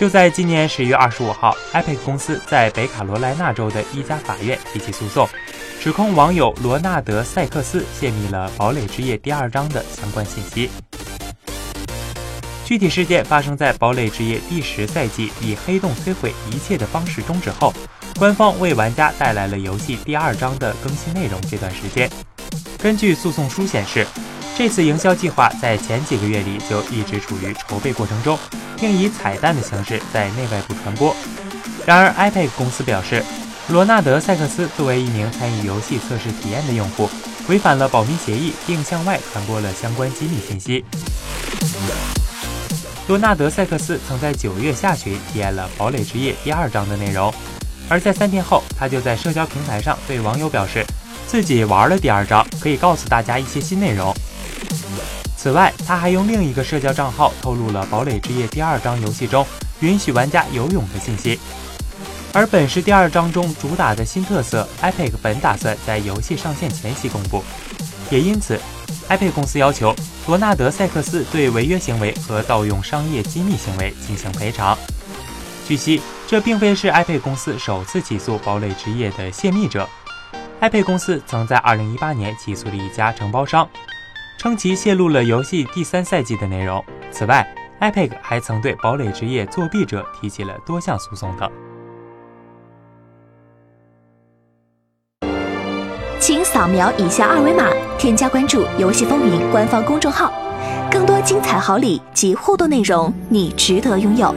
就在今年十月二十五号，Epic 公司在北卡罗来纳州的一家法院提起诉讼，指控网友罗纳德·塞克斯泄密了《堡垒之夜》第二章的相关信息。具体事件发生在《堡垒之夜》第十赛季以黑洞摧毁一切的方式终止后，官方为玩家带来了游戏第二章的更新内容。这段时间，根据诉讼书显示。这次营销计划在前几个月里就一直处于筹备过程中，并以彩蛋的形式在内外部传播。然而，iPad 公司表示，罗纳德·塞克斯作为一名参与游戏测试体验的用户，违反了保密协议，并向外传播了相关机密信息。罗纳德·塞克斯曾在九月下旬体验了《堡垒之夜》第二章的内容，而在三天后，他就在社交平台上对网友表示，自己玩了第二章，可以告诉大家一些新内容。此外，他还用另一个社交账号透露了《堡垒之夜》第二章游戏中允许玩家游泳的信息。而本是第二章中主打的新特色，Epic 本打算在游戏上线前夕公布。也因此，Epic 公司要求罗纳德·塞克斯对违约行为和盗用商业机密行为进行赔偿。据悉，这并非是 Epic 公司首次起诉《堡垒之夜》的泄密者。Epic 公司曾在2018年起诉了一家承包商。称其泄露了游戏第三赛季的内容。此外，Epic 还曾对《堡垒之夜》作弊者提起了多项诉讼等。请扫描以下二维码，添加关注“游戏风云”官方公众号，更多精彩好礼及互动内容，你值得拥有。